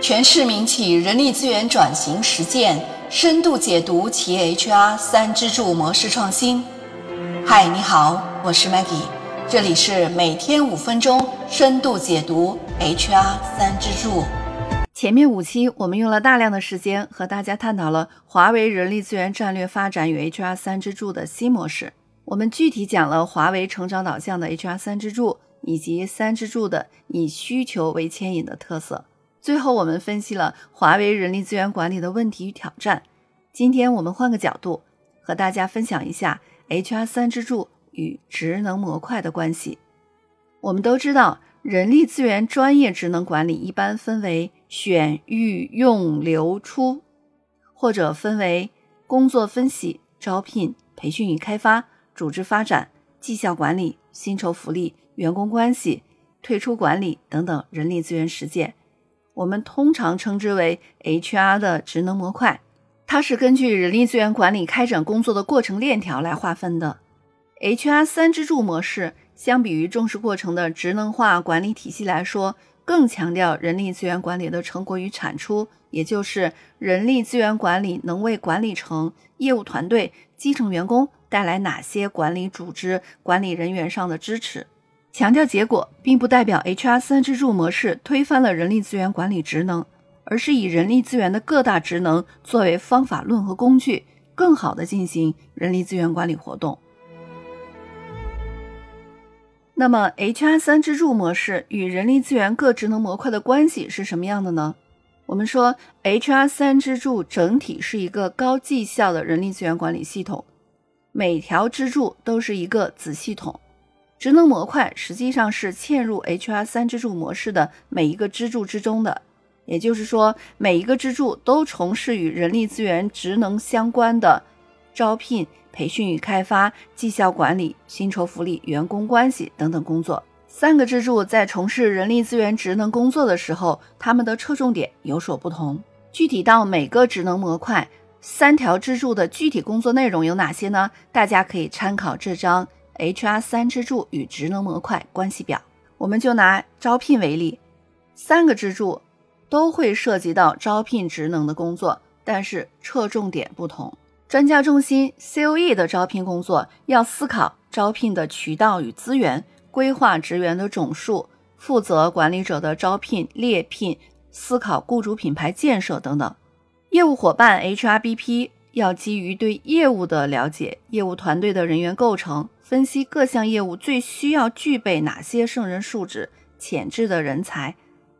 全市民企人力资源转型实践深度解读企业 HR 三支柱模式创新。嗨，你好，我是 Maggie，这里是每天五分钟深度解读 HR 三支柱。前面五期我们用了大量的时间和大家探讨了华为人力资源战略发展与 HR 三支柱的新模式。我们具体讲了华为成长导向的 HR 三支柱以及三支柱的以需求为牵引的特色。最后，我们分析了华为人力资源管理的问题与挑战。今天我们换个角度，和大家分享一下 HR 三支柱与职能模块的关系。我们都知道。人力资源专业职能管理一般分为选、育、用、留、出，或者分为工作分析、招聘、培训与开发、组织发展、绩效管理、薪酬福利、员工关系、退出管理等等人力资源实践。我们通常称之为 HR 的职能模块，它是根据人力资源管理开展工作的过程链条来划分的。HR 三支柱模式。相比于重视过程的职能化管理体系来说，更强调人力资源管理的成果与产出，也就是人力资源管理能为管理层、业务团队、基层员工带来哪些管理组织管理人员上的支持。强调结果，并不代表 HR 三支柱模式推翻了人力资源管理职能，而是以人力资源的各大职能作为方法论和工具，更好地进行人力资源管理活动。那么，HR 三支柱模式与人力资源各职能模块的关系是什么样的呢？我们说，HR 三支柱整体是一个高绩效的人力资源管理系统，每条支柱都是一个子系统。职能模块实际上是嵌入 HR 三支柱模式的每一个支柱之中的，也就是说，每一个支柱都从事与人力资源职能相关的招聘。培训与开发、绩效管理、薪酬福利、员工关系等等工作，三个支柱在从事人力资源职能工作的时候，他们的侧重点有所不同。具体到每个职能模块，三条支柱的具体工作内容有哪些呢？大家可以参考这张 HR 三支柱与职能模块关系表。我们就拿招聘为例，三个支柱都会涉及到招聘职能的工作，但是侧重点不同。专家中心 COE 的招聘工作要思考招聘的渠道与资源，规划职员的总数，负责管理者的招聘猎聘，思考雇主品牌建设等等。业务伙伴 HRBP 要基于对业务的了解，业务团队的人员构成，分析各项业务最需要具备哪些胜任素质、潜质的人才，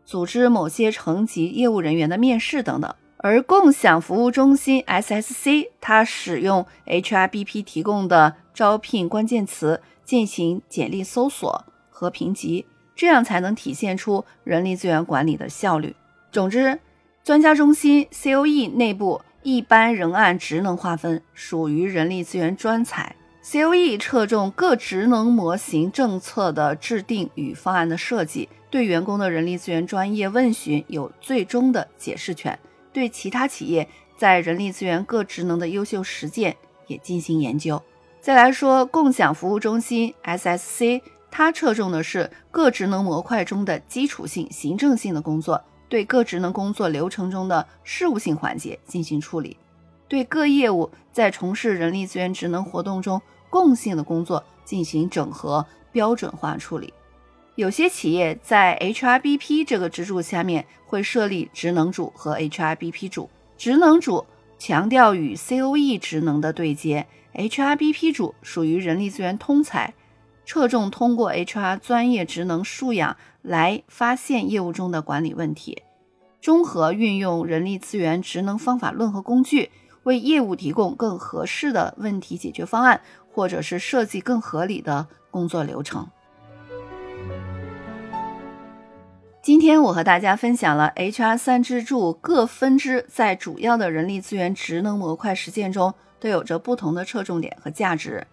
组织某些层级业务人员的面试等等。而共享服务中心 SSC，它使用 HRBP 提供的招聘关键词进行简历搜索和评级，这样才能体现出人力资源管理的效率。总之，专家中心 COE 内部一般仍按职能划分，属于人力资源专才。COE 侧重各职能模型政策的制定与方案的设计，对员工的人力资源专业问询有最终的解释权。对其他企业在人力资源各职能的优秀实践也进行研究。再来说共享服务中心 SSC，它侧重的是各职能模块中的基础性、行政性的工作，对各职能工作流程中的事务性环节进行处理，对各业务在从事人力资源职能活动中共性的工作进行整合、标准化处理。有些企业在 HRBP 这个支柱下面会设立职能组和 HRBP 组。职能组强调与 COE 职能的对接，HRBP 组属于人力资源通才，侧重通过 HR 专业职能素养来发现业务中的管理问题，综合运用人力资源职能方法论和工具，为业务提供更合适的问题解决方案，或者是设计更合理的工作流程。今天我和大家分享了 HR 三支柱各分支在主要的人力资源职能模块实践中都有着不同的侧重点和价值，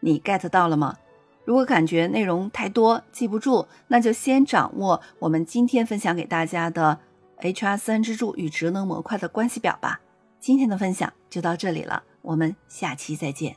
你 get 到了吗？如果感觉内容太多记不住，那就先掌握我们今天分享给大家的 HR 三支柱与职能模块的关系表吧。今天的分享就到这里了，我们下期再见。